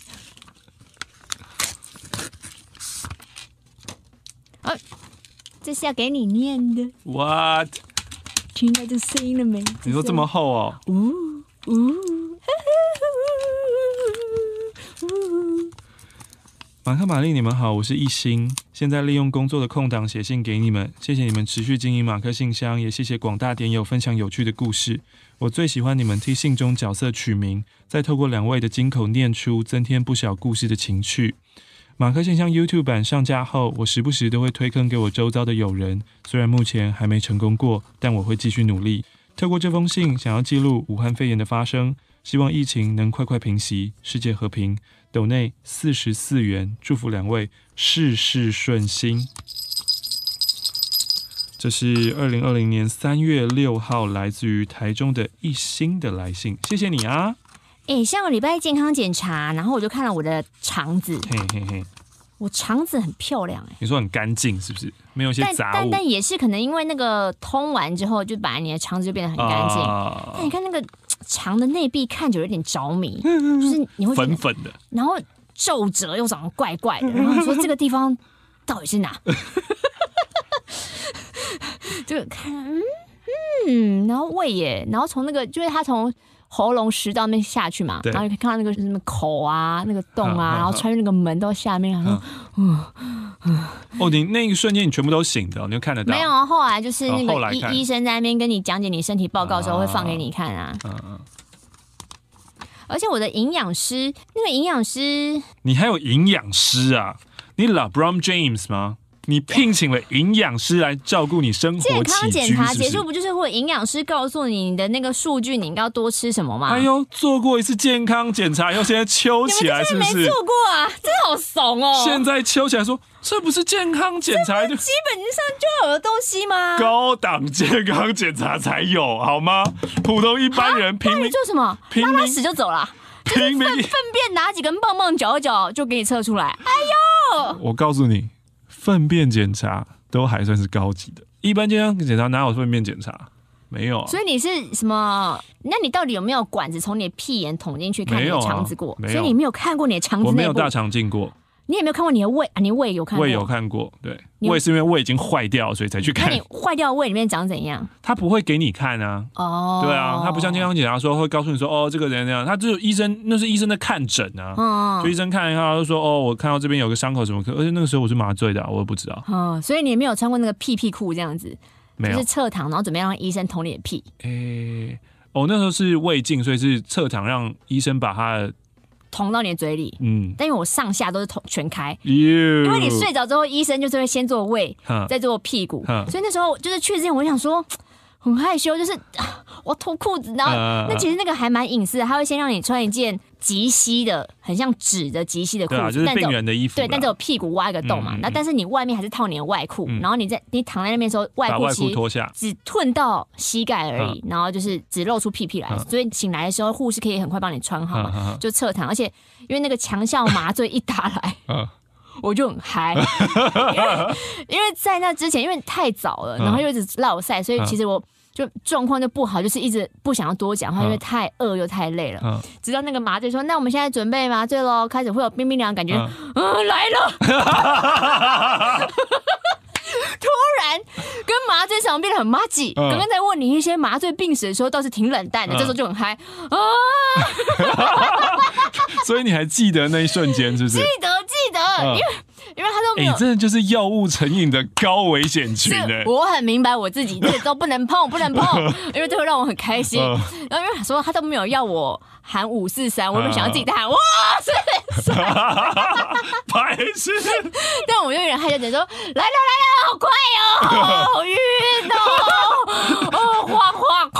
啊，这是要给你念的。What？听到这声音了没？你说这么厚哦？呜呜！马克、玛丽，你们好，我是一心。现在利用工作的空档写信给你们，谢谢你们持续经营马克信箱，也谢谢广大点友分享有趣的故事。我最喜欢你们替信中角色取名，再透过两位的金口念出，增添不小故事的情趣。马克信箱 YouTube 版上架后，我时不时都会推坑给我周遭的友人。虽然目前还没成功过，但我会继续努力。透过这封信，想要记录武汉肺炎的发生，希望疫情能快快平息，世界和平。斗内四十四元，祝福两位事事顺心。这是二零二零年三月六号来自于台中的一心的来信，谢谢你啊。哎、欸，上个礼拜健康检查，然后我就看了我的肠子，嘿嘿嘿，我肠子很漂亮哎、欸。你说很干净是不是？没有一些杂物。但但，但也是可能因为那个通完之后，就把你的肠子就变得很干净。啊、但你看那个肠的内壁看着有点着迷，就是你会粉粉的，然后皱褶又长得怪怪的，然后说这个地方到底是哪？就看嗯嗯，然后胃耶，然后从那个就是他从。喉咙食道那边下去嘛，然后你可以看到那个什么口啊，那个洞啊，然后穿越那个门到下面，然后嗯嗯，哦，你那一瞬间你全部都醒的，你就看得到？没有啊，后来就是那个医医生在那边跟你讲解你身体报告的时候会放给你看啊。嗯嗯。而且我的营养师，那个营养师，你还有营养师啊？你 LeBron James 吗？你聘请了营养师来照顾你生活，健康检查结束不就是会营养师告诉你你的那个数据，你应该要多吃什么吗？哎呦，做过一次健康检查，又现在揪起来，是不是？没做过啊，真的好怂哦！现在揪起来说，这不是健康检查，就基本上就有的东西吗？高档健康检查才有好吗？普通一般人拼命做什么？拉拉屎就走了，粪粪便拿几根棒棒搅一搅就给你测出来。哎呦，我告诉你。粪便检查都还算是高级的，一般健康检查哪有粪便检查？没有啊。所以你是什么？那你到底有没有管子从你的屁眼捅进去看你的肠子过？没有啊，所以你没有看过你的肠子。我没有大肠镜过。你有没有看过你的胃？啊，你胃有看过？胃有看过，对，胃是因为胃已经坏掉，所以才去看。那你坏掉胃里面长怎样？他不会给你看啊。哦。对啊，他不像健康检查说会告诉你说，哦，这个人这样，他只有医生，那是医生的看诊啊。嗯。就医生看一下，就说，哦，我看到这边有个伤口，什么可？而且那个时候我是麻醉的，我也不知道。嗯，所以你也没有穿过那个屁屁裤这样子，没有，就是侧躺，然后准备让医生捅你的屁。诶，哦，那时候是胃镜，所以是侧躺，让医生把他的。捅到你的嘴里，嗯，但因为我上下都是捅全开，因为你睡着之后，医生就是会先做胃，再做屁股，所以那时候就是去之前，我想说很害羞，就是 我脱裤子，然后、呃、那其实那个还蛮隐私的，他会先让你穿一件。及膝的，很像纸的及膝的裤子，就是病人的衣服。对，但只有屁股挖一个洞嘛。那、嗯、但是你外面还是套你的外裤，嗯、然后你在你躺在那边的时候，外裤其实只褪到膝盖而已，嗯、然后就是只露出屁屁来。嗯、所以醒来的时候，护士可以很快帮你穿好嘛，嗯、就侧躺。而且因为那个强效麻醉一打来，嗯、我就很嗨，因为因为在那之前因为太早了，然后又一直落赛，所以其实我。就状况就不好，就是一直不想要多讲话，因为太饿又太累了。嗯、直到那个麻醉说：“那我们现在准备麻醉喽，开始会有冰冰凉感觉。嗯”嗯，来了。突然跟麻醉师变得很麻吉。刚刚、嗯、在问你一些麻醉病史的时候，倒是挺冷淡的。嗯、这时候就很嗨啊！所以你还记得那一瞬间，是不是？记得，记得，嗯、因为。因为他都没有，你、欸、真的就是药物成瘾的高危险群哎！我很明白我自己，这都不能碰，不能碰，因为这会让我很开心。呃、然后因为他说他都没有要我喊五四三，我就想要自己喊哇塞，白痴！但我又有点害羞，点说来了来了，好快哦，好晕哦，哦晃晃，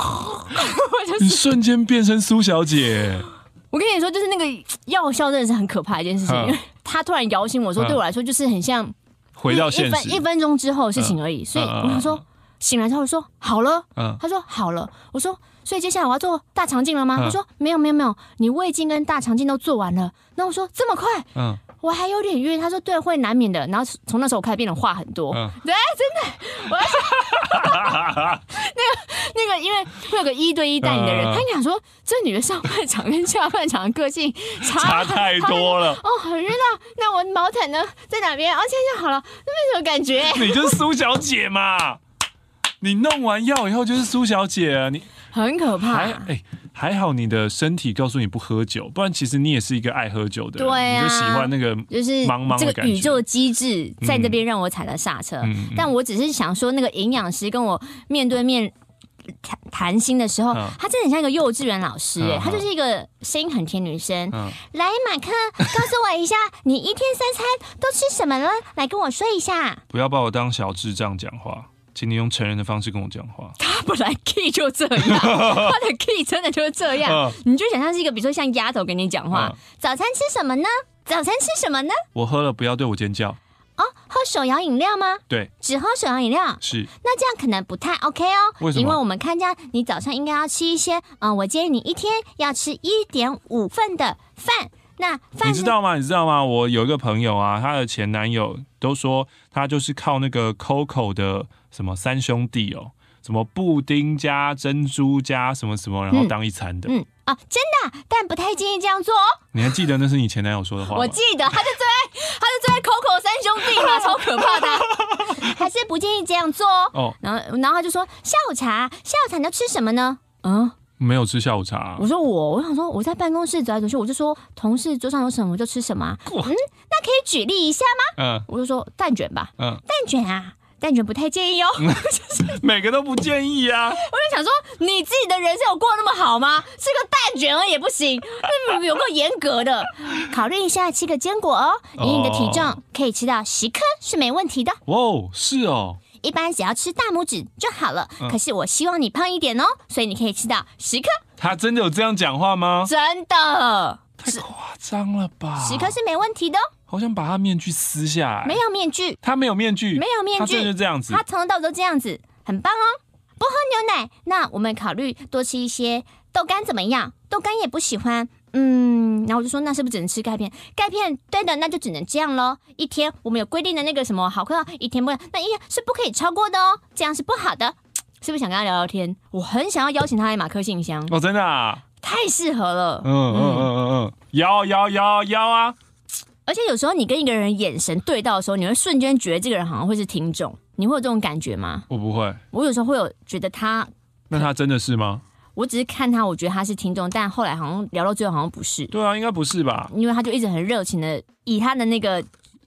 你瞬间变成苏小姐。我跟你说，就是那个药效真的是很可怕一件事情，因为他突然摇醒我说，对我来说就是很像回到现实，一分一分钟之后的事情而已。所以我想说，醒来之后说好了，他说好了，我说所以接下来我要做大肠镜了吗？他说没有没有没有，你胃镜跟大肠镜都做完了。那我说这么快？嗯。我还有点晕，他说对，会难免的。然后从那时候我开始变得话很多，嗯、对，真的。我要 那个那个，因为会有个一对一带你的人，嗯、他讲说这女的上半场跟下半场的个性差，差太多了。哦，很晕啊。那我毛毯呢在哪边？哦，现在就好了。那什么感觉？你就是苏小姐嘛。你弄完药以后就是苏小姐啊，你很可怕。哎。欸还好你的身体告诉你不喝酒，不然其实你也是一个爱喝酒的人。对啊，你就喜欢那个就是茫茫这个宇宙机制在这边让我踩了刹车。嗯、但我只是想说，那个营养师跟我面对面谈谈心的时候，她、嗯、真的很像一个幼稚园老师哎，她、嗯、就是一个声音很甜女生。嗯、来，马克，告诉我一下，你一天三餐都吃什么了？来跟我说一下。不要把我当小智障讲话。请你用成人的方式跟我讲话。他本来 key 就这样，他的 key 真的就是这样。嗯、你就想象是一个，比如说像丫头跟你讲话。嗯、早餐吃什么呢？早餐吃什么呢？我喝了，不要对我尖叫。哦，喝手摇饮料吗？对，只喝手摇饮料是。那这样可能不太 OK 哦。为什么？因为我们看见你早上应该要吃一些，嗯，我建议你一天要吃一点五份的饭。那你知道吗？你知道吗？我有一个朋友啊，她的前男友都说他就是靠那个 Coco 的什么三兄弟哦。什么布丁加珍珠加什么什么，然后当一餐的。嗯，嗯啊，真的，但不太建议这样做哦。你还记得那是你前男友说的话吗？我记得，他就最爱，他就最爱 Coco 三兄弟嘛，超可怕的。还是不建议这样做哦。哦，然后，然后他就说下午茶，下午茶你要吃什么呢？嗯，没有吃下午茶啊。我说我，我想说我在办公室走来走去，我就说同事桌上有什么就吃什么。嗯，那可以举例一下吗？嗯，我就说蛋卷吧。嗯，蛋卷啊。蛋卷不太建议哦，每个都不建议啊。我就想说，你自己的人生有过那么好吗？吃个蛋卷而已也不行，有够严格的。考虑一下，吃个坚果哦，以你的体重可以吃到十颗是没问题的。哦，是哦，一般只要吃大拇指就好了。可是我希望你胖一点哦，所以你可以吃到十颗。他真的有这样讲话吗？真的，太夸张了吧？十颗是没问题的哦。好想把他面具撕下来。没有面具，他没有面具，没有面具，他就是这样子。他从头到尾都这样子，很棒哦。不喝牛奶，那我们考虑多吃一些豆干怎么样？豆干也不喜欢，嗯。然后我就说，那是不是只能吃钙片？钙片，对的，那就只能这样喽。一天我们有规定的那个什么毫克，一天不能，那一天是不可以超过的哦，这样是不好的。是不是想跟他聊聊天？我很想要邀请他来马克信箱哦，真的啊，太适合了。嗯嗯嗯嗯嗯，邀邀邀邀啊！而且有时候你跟一个人眼神对到的时候，你会瞬间觉得这个人好像会是听众，你会有这种感觉吗？我不会，我有时候会有觉得他，那他真的是吗？我只是看他，我觉得他是听众，但后来好像聊到最后好像不是。对啊，应该不是吧？因为他就一直很热情的以他的那个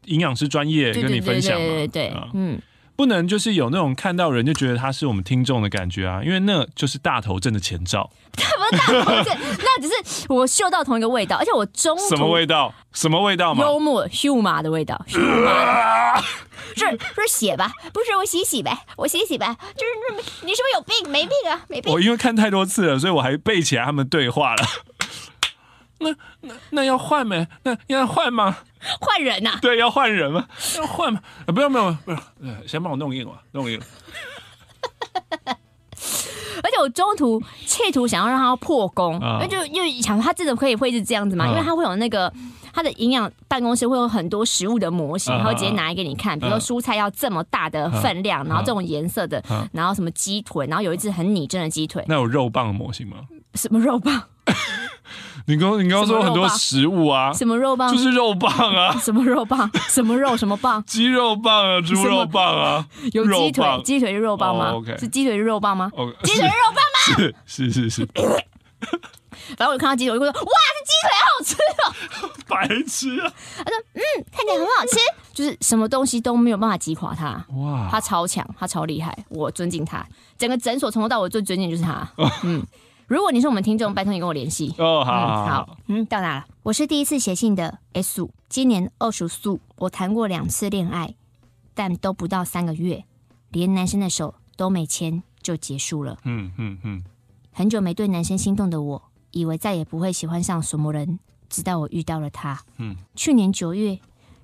营养师专业跟你分享嘛，对对对，对，对，对，嗯。不能就是有那种看到人就觉得他是我们听众的感觉啊，因为那就是大头症的前兆。什么大头症？那只是我嗅到同一个味道，而且我中途什么味道？什么味道吗？幽默 humor 的味道。是是血吧？不是我洗洗呗，我洗洗呗。就是你是不是有病？没病啊，没病。我因为看太多次了，所以我还背起来他们对话了。那那那要换没？那要换吗？换人呐、啊？对，要换人吗？要换吗？啊，不用，不用，不用，先帮我弄硬了，弄硬了。而且我中途企图想要让他破功，因、啊、为就又想他真的可以会是这样子吗？啊、因为他会有那个他的营养办公室会有很多食物的模型，他会直接拿来给你看，比如说蔬菜要这么大的分量，然后这种颜色的，然后什么鸡腿，然后有一只很拟真的鸡腿。那有肉棒的模型吗？什么肉棒？你刚你刚刚说很多食物啊，什么肉棒？就是肉棒啊，什么肉棒？什么肉？什么棒？鸡肉棒啊，猪肉棒啊，有鸡腿，鸡腿是肉棒吗？OK，是鸡腿是肉棒吗？鸡腿是 肉棒吗？是是是是。反正我看到鸡腿，我就说哇，这鸡腿好吃哦，白痴啊！他说嗯，看起来很好吃，就是什么东西都没有办法击垮他。哇，他超强，他超厉害，我尊敬他。整个诊所从头到尾最尊敬就是他。嗯。如果你是我们听众，拜托你跟我联系哦。好，嗯，好，嗯，到哪了？我是第一次写信的 S，今年二十岁，我谈过两次恋爱，但都不到三个月，连男生的手都没牵就结束了。嗯嗯嗯。很久没对男生心动的我，以为再也不会喜欢上什么人，直到我遇到了他。嗯。去年九月，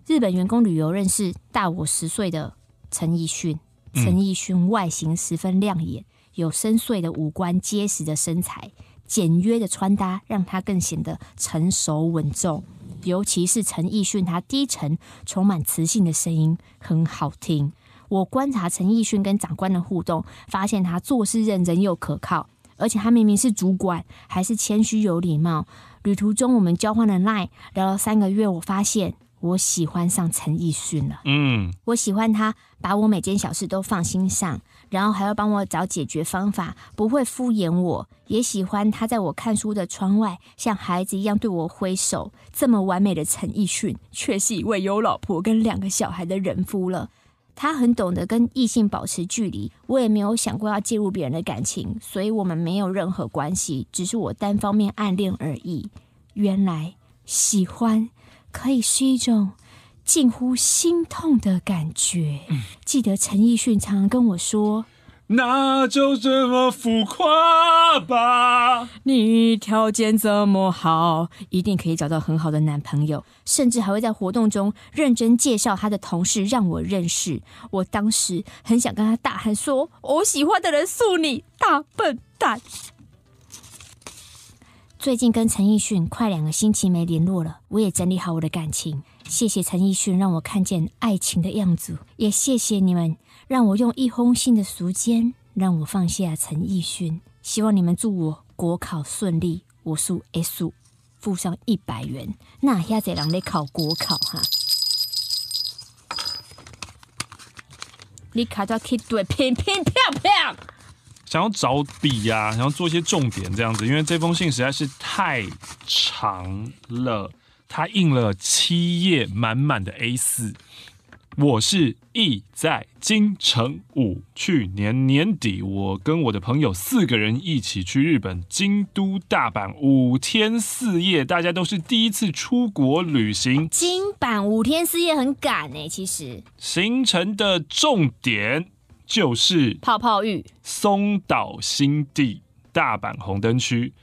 日本员工旅游认识大我十岁的陈奕迅。陈奕迅外形十分亮眼。有深邃的五官，结实的身材，简约的穿搭让他更显得成熟稳重。尤其是陈奕迅，他低沉、充满磁性的声音很好听。我观察陈奕迅跟长官的互动，发现他做事认真又可靠，而且他明明是主管，还是谦虚有礼貌。旅途中我们交换了 LINE，聊了三个月，我发现。我喜欢上陈奕迅了。嗯，我喜欢他把我每件小事都放心上，然后还要帮我找解决方法，不会敷衍我。也喜欢他在我看书的窗外像孩子一样对我挥手。这么完美的陈奕迅，却是一位有老婆跟两个小孩的人夫了。他很懂得跟异性保持距离，我也没有想过要介入别人的感情，所以我们没有任何关系，只是我单方面暗恋而已。原来喜欢。可以是一种近乎心痛的感觉。嗯、记得陈奕迅常常跟我说：“那就这么浮夸吧。你条件这么好，一定可以找到很好的男朋友，甚至还会在活动中认真介绍他的同事让我认识。我当时很想跟他大喊说：“我喜欢的人素你，大笨蛋。”最近跟陈奕迅快两个星期没联络了，我也整理好我的感情。谢谢陈奕迅让我看见爱情的样子，也谢谢你们让我用一封信的时间让我放下陈奕迅。希望你们祝我国考顺利，我数 S 附上一百元。那现在人在考国考哈，你卡到去对，乒乒乓乓。想要找笔呀、啊，想要做一些重点这样子，因为这封信实在是太长了，它印了七页满满的 A4。我是意在金城武，去年年底我跟我的朋友四个人一起去日本京都、大阪五天四夜，大家都是第一次出国旅行。京阪五天四夜很赶哎，其实行程的重点。就是泡泡浴、松岛新地、大阪红灯区，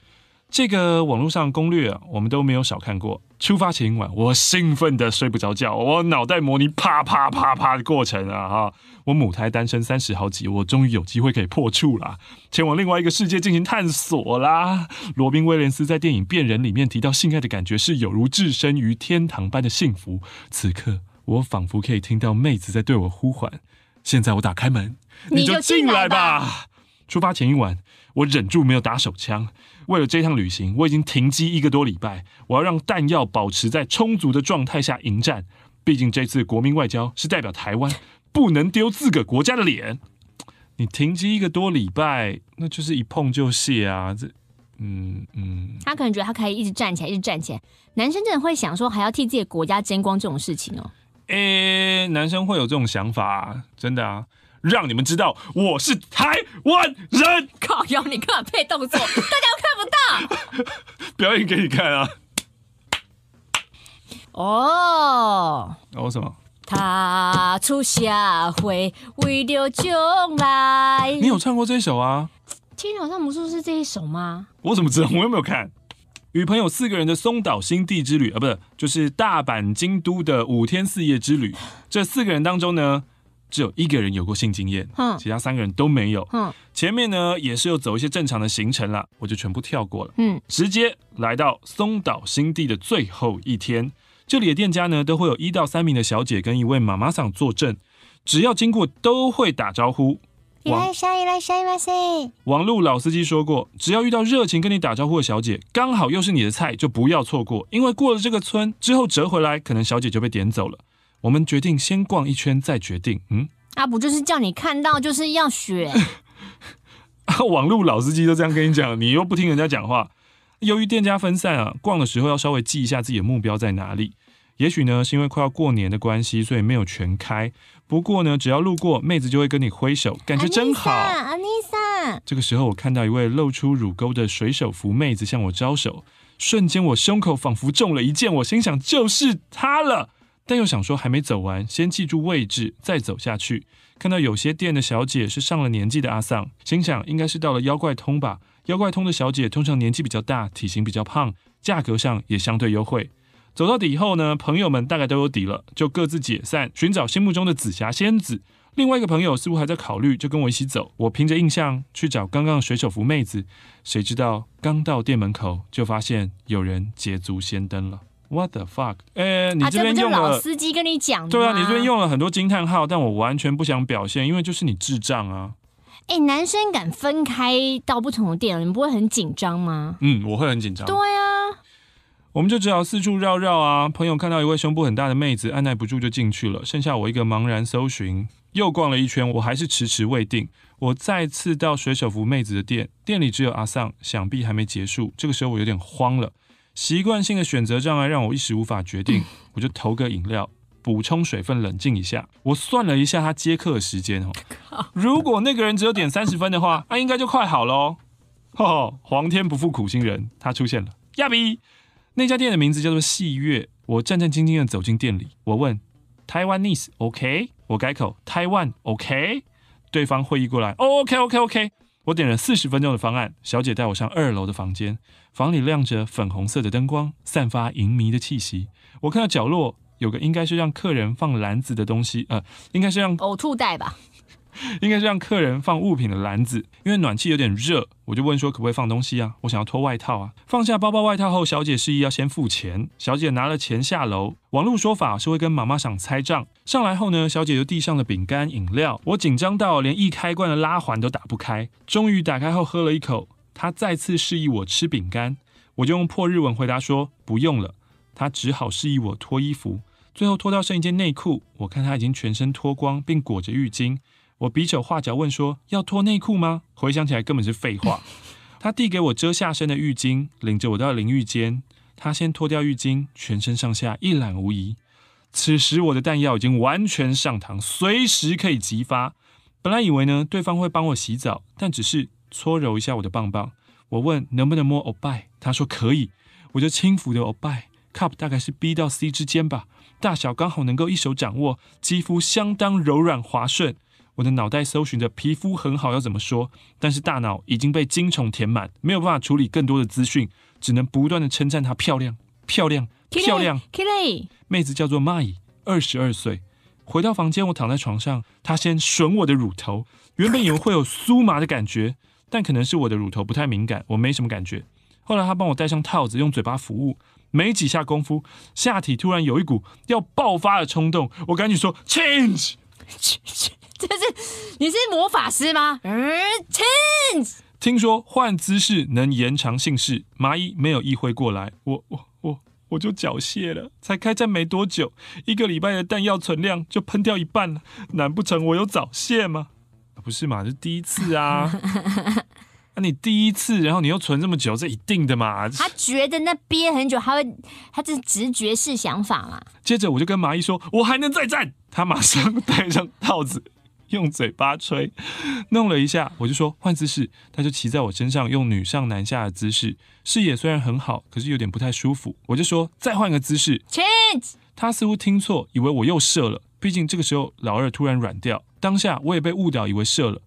这个网络上攻略啊，我们都没有少看过。出发前一晚，我兴奋的睡不着觉，我脑袋模拟啪啪啪啪的过程啊哈！我母胎单身三十好几，我终于有机会可以破处啦，前往另外一个世界进行探索啦。罗宾威廉斯在电影《变人》里面提到，性爱的感觉是有如置身于天堂般的幸福。此刻，我仿佛可以听到妹子在对我呼唤。现在我打开门，你就进来吧。出发前一晚，我忍住没有打手枪。为了这趟旅行，我已经停机一个多礼拜。我要让弹药保持在充足的状态下迎战。毕竟这次国民外交是代表台湾，不能丢自个国家的脸。你停机一个多礼拜，那就是一碰就泄啊！这，嗯嗯。他可能觉得他可以一直站起来，一直站起来。男生真的会想说，还要替自己的国家争光这种事情哦。诶、欸，男生会有这种想法，啊，真的啊！让你们知道我是台湾人。靠腰，你干嘛配动作？大家都看不到。表演给你看啊！哦哦什么？他出社会为了将来。你有唱过这首啊？天桥上魔术是这一首吗？我怎么知道？我又没有看。与朋友四个人的松岛新地之旅啊，不是，就是大阪京都的五天四夜之旅。这四个人当中呢，只有一个人有过性经验，嗯，其他三个人都没有。嗯，前面呢也是有走一些正常的行程啦，我就全部跳过了。嗯，直接来到松岛新地的最后一天，这里的店家呢都会有一到三名的小姐跟一位妈妈桑坐镇，只要经过都会打招呼。いらっしゃい、いらっしゃいませ。网路老司机说过，只要遇到热情跟你打招呼的小姐，刚好又是你的菜，就不要错过，因为过了这个村之后折回来，可能小姐就被点走了。我们决定先逛一圈再决定。嗯，啊，不就是叫你看到就是要选？网路老司机都这样跟你讲，你又不听人家讲话。由于店家分散啊，逛的时候要稍微记一下自己的目标在哪里。 也许呢，是因为快要过年的关系，所以没有全开。不过呢，只要路过，妹子就会跟你挥手，感觉真好。阿妮莎，这个时候，我看到一位露出乳沟的水手服妹子向我招手，瞬间我胸口仿佛中了一箭，我心想就是她了。但又想说还没走完，先记住位置再走下去。看到有些店的小姐是上了年纪的阿桑，心想应该是到了妖怪通吧。妖怪通的小姐通常年纪比较大，体型比较胖，价格上也相对优惠。走到底以后呢，朋友们大概都有底了，就各自解散，寻找心目中的紫霞仙子。另外一个朋友似乎还在考虑，就跟我一起走。我凭着印象去找刚刚的水手服妹子，谁知道刚到店门口就发现有人捷足先登了。What the fuck？哎，你这边用了、啊、老司机跟你讲的，对啊，你这边用了很多惊叹号，但我完全不想表现，因为就是你智障啊！哎，男生敢分开到不同的店，你们不会很紧张吗？嗯，我会很紧张。对啊。我们就只好四处绕绕啊。朋友看到一位胸部很大的妹子，按捺不住就进去了。剩下我一个茫然搜寻，又逛了一圈，我还是迟迟未定。我再次到水手服妹子的店，店里只有阿桑，想必还没结束。这个时候我有点慌了，习惯性的选择障碍让我一时无法决定。我就投个饮料，补充水分，冷静一下。我算了一下他接客的时间哦，如果那个人只有点三十分的话，那、应该就快好了哦。哈哈，皇天不负苦心人，他出现了，亚比。那家店的名字叫做戏月。我战战兢兢的走进店里，我问：“台湾 Nice OK？” 我改口：“台湾 OK？” 对方会意过来。哦，OK OK OK，我点了四十分钟的方案，小姐带我上二楼的房间，房里亮着粉红色的灯光，散发淫靡的气息。我看到角落有个应该是让客人放篮子的东西，呃，应该是让呕吐袋吧。应该是让客人放物品的篮子，因为暖气有点热，我就问说可不可以放东西啊？我想要脱外套啊。放下包包外套后，小姐示意要先付钱。小姐拿了钱下楼，网络说法是会跟妈妈想猜账。上来后呢，小姐就递上了饼干、饮料。我紧张到连易开罐的拉环都打不开，终于打开后喝了一口。她再次示意我吃饼干，我就用破日文回答说不用了。她只好示意我脱衣服，最后脱到剩一件内裤。我看她已经全身脱光，并裹着浴巾。我比手画脚问说：“要脱内裤吗？”回想起来根本是废话。他递给我遮下身的浴巾，领着我到淋浴间。他先脱掉浴巾，全身上下一览无遗。此时我的弹药已经完全上膛，随时可以击发。本来以为呢，对方会帮我洗澡，但只是搓揉一下我的棒棒。我问能不能摸欧拜，他说可以。我就轻抚的欧拜，cup 大概是 B 到 C 之间吧，大小刚好能够一手掌握，肌肤相当柔软滑顺。我的脑袋搜寻着皮肤很好要怎么说，但是大脑已经被精虫填满，没有办法处理更多的资讯，只能不断的称赞她漂亮、漂亮、漂亮。Kili，妹子叫做 Mai，二十二岁。回到房间，我躺在床上，她先吮我的乳头，原本以为会有酥麻的感觉，但可能是我的乳头不太敏感，我没什么感觉。后来她帮我戴上套子，用嘴巴服务，没几下功夫，下体突然有一股要爆发的冲动，我赶紧说 Change。这是你是魔法师吗？嗯，Change。听说换姿势能延长性事，麻衣没有意会过来，我我我我就缴械了。才开战没多久，一个礼拜的弹药存量就喷掉一半了，难不成我有早泄吗？不是嘛，这是第一次啊。那、啊、你第一次，然后你又存这么久，这一定的嘛？他觉得那憋很久，他会，他这是直觉式想法嘛？接着我就跟麻衣说，我还能再战。他马上戴上套子。用嘴巴吹，弄了一下，我就说换姿势，他就骑在我身上，用女上男下的姿势，视野虽然很好，可是有点不太舒服。我就说再换个姿势，Change。他似乎听错，以为我又射了。毕竟这个时候老二突然软掉，当下我也被误导，以为射了。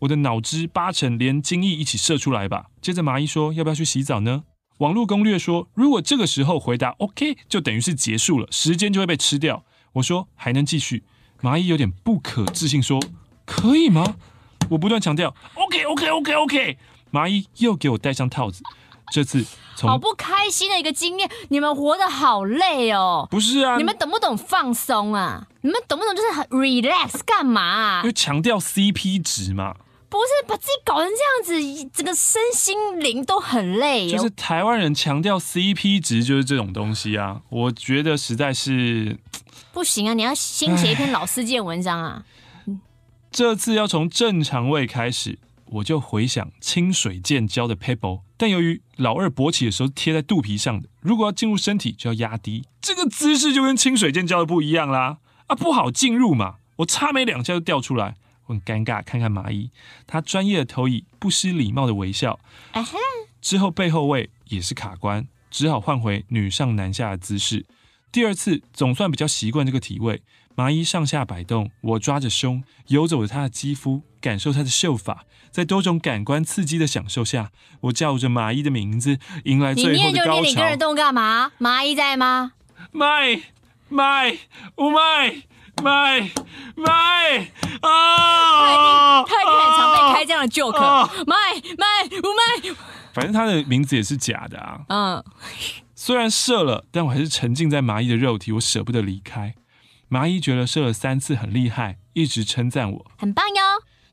我的脑汁八成连精液一起射出来吧。接着麻衣说要不要去洗澡呢？网络攻略说，如果这个时候回答 OK，就等于是结束了，时间就会被吃掉。我说还能继续。麻衣有点不可置信，说：“可以吗？”我不断强调：“OK，OK，OK，OK。”麻衣又给我戴上套子，这次好不开心的一个经验。你们活得好累哦。不是啊，你们懂不懂放松啊？你们懂不懂就是很 relax 干嘛啊？因为强调 CP 值嘛。不是把自己搞成这样子，整个身心灵都很累。就是台湾人强调 CP 值就是这种东西啊，我觉得实在是。不行啊！你要先写一篇老司机的文章啊！这次要从正常位开始，我就回想清水健教的 pebble，但由于老二勃起的时候贴在肚皮上的，如果要进入身体就要压低，这个姿势就跟清水健教的不一样啦！啊，不好进入嘛！我差没两下就掉出来，我很尴尬。看看麻衣，他专业的投以不失礼貌的微笑。之后背后位也是卡关，只好换回女上男下的姿势。第二次总算比较习惯这个体位，麻衣上下摆动，我抓着胸，游走着她的肌肤，感受她的秀发，在多种感官刺激的享受下，我叫着麻衣的名字，迎来最后的高潮。你念就念，你跟人动干嘛？麻衣在吗？麦麦乌麦麦麦啊！他一定很常被开这样的 joke。麦麦不麦，反正他的名字也是假的啊。嗯。虽然射了，但我还是沉浸在麻衣的肉体，我舍不得离开。麻衣觉得射了三次很厉害，一直称赞我很棒哟。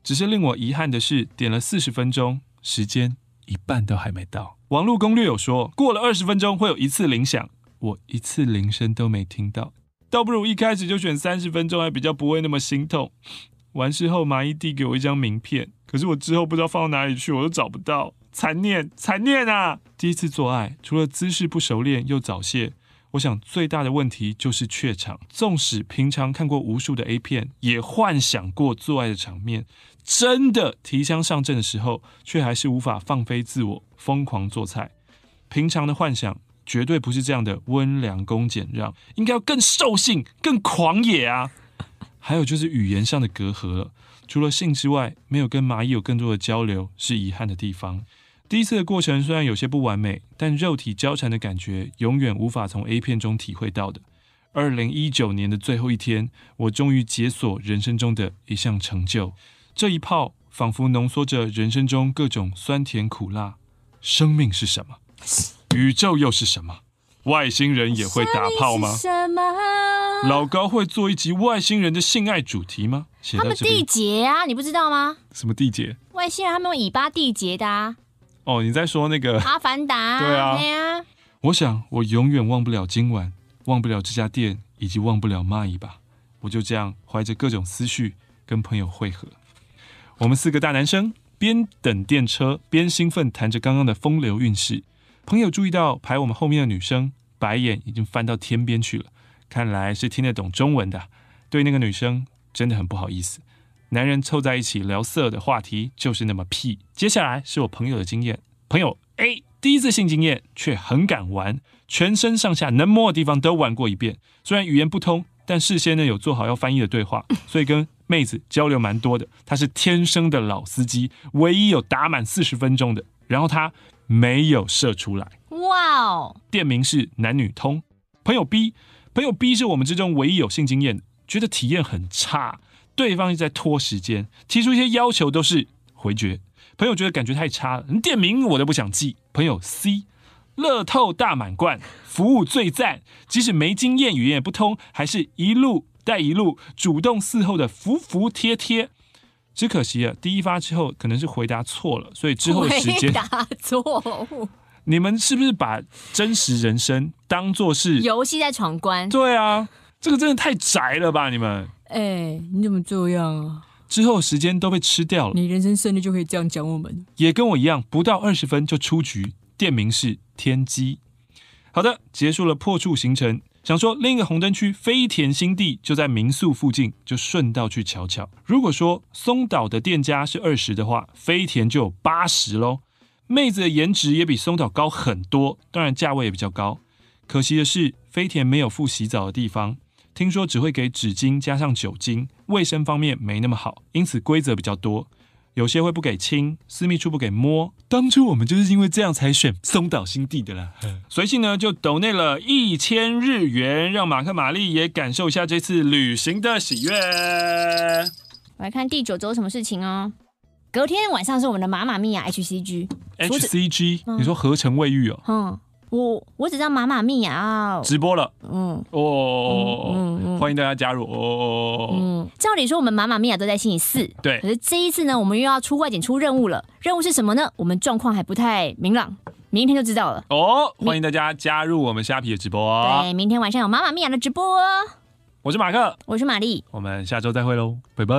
只是令我遗憾的是，点了四十分钟，时间一半都还没到。网络攻略有说，过了二十分钟会有一次铃响，我一次铃声都没听到，倒不如一开始就选三十分钟，还比较不会那么心痛。完事后，麻衣递给我一张名片，可是我之后不知道放到哪里去，我都找不到。残念，残念啊！第一次做爱，除了姿势不熟练又早泄，我想最大的问题就是怯场。纵使平常看过无数的 A 片，也幻想过做爱的场面，真的提枪上阵的时候，却还是无法放飞自我，疯狂做菜。平常的幻想绝对不是这样的温良恭俭让，应该要更兽性、更狂野啊！还有就是语言上的隔阂了。除了性之外，没有跟蚂蚁有更多的交流，是遗憾的地方。第一次的过程虽然有些不完美，但肉体交缠的感觉永远无法从 A 片中体会到的。二零一九年的最后一天，我终于解锁人生中的一项成就。这一炮仿佛浓缩着人生中各种酸甜苦辣。生命是什么？宇宙又是什么？外星人也会打炮吗？什么？老高会做一集外星人的性爱主题吗？他们缔结啊，你不知道吗？什么缔结？外星人他们用尾巴缔结的啊。哦，你在说那个 阿凡达？对啊，对啊。我想我永远忘不了今晚，忘不了这家店，以及忘不了蚂蚁吧。我就这样怀着各种思绪跟朋友会合。我们四个大男生边等电车边兴奋谈着刚刚的风流韵事。朋友注意到排我们后面的女生白眼已经翻到天边去了，看来是听得懂中文的。对那个女生真的很不好意思。男人凑在一起聊色的话题就是那么屁。接下来是我朋友的经验，朋友 A 第一次性经验却很敢玩，全身上下能摸的地方都玩过一遍。虽然语言不通，但事先呢有做好要翻译的对话，所以跟妹子交流蛮多的。他是天生的老司机，唯一有打满四十分钟的。然后他没有射出来。哇哦！店名是男女通。朋友 B，朋友 B 是我们之中唯一有性经验的，觉得体验很差。对方一直在拖时间，提出一些要求都是回绝。朋友觉得感觉太差了，店名我都不想记。朋友 C，乐透大满贯，服务最赞，即使没经验，语言也不通，还是一路带一路，主动伺候的服服帖帖。只可惜啊，第一发之后可能是回答错了，所以之后的时间错误。你们是不是把真实人生当做是游戏在闯关？对啊，这个真的太宅了吧，你们。哎、欸，你怎么这样啊？之后时间都被吃掉了。你人生胜利就可以这样讲我们？也跟我一样，不到二十分就出局。店名是天机。好的，结束了破处行程。想说另一个红灯区飞田新地就在民宿附近，就顺道去瞧瞧。如果说松岛的店家是二十的话，飞田就有八十喽。妹子的颜值也比松岛高很多，当然价位也比较高。可惜的是，飞田没有附洗澡的地方。听说只会给纸巾加上酒精，卫生方面没那么好，因此规则比较多。有些会不给亲，私密处不给摸。当初我们就是因为这样才选松岛新地的啦。随性呢就抖内了一千日元，让马克玛丽也感受一下这次旅行的喜悦。我来看第九周什么事情哦。隔天晚上是我们的妈妈咪呀 HCG。HCG，你说合成卫浴哦？嗯。我我只知道妈妈咪呀，直播了，嗯哦，嗯，欢迎大家加入哦。嗯，照理说我们妈妈咪呀都在星期四，对，可是这一次呢，我们又要出外景出任务了。任务是什么呢？我们状况还不太明朗，明天就知道了。哦，欢迎大家加入我们虾皮的直播。对，明天晚上有妈妈咪呀的直播。我是马克，我是玛丽，我们下周再会喽，拜拜。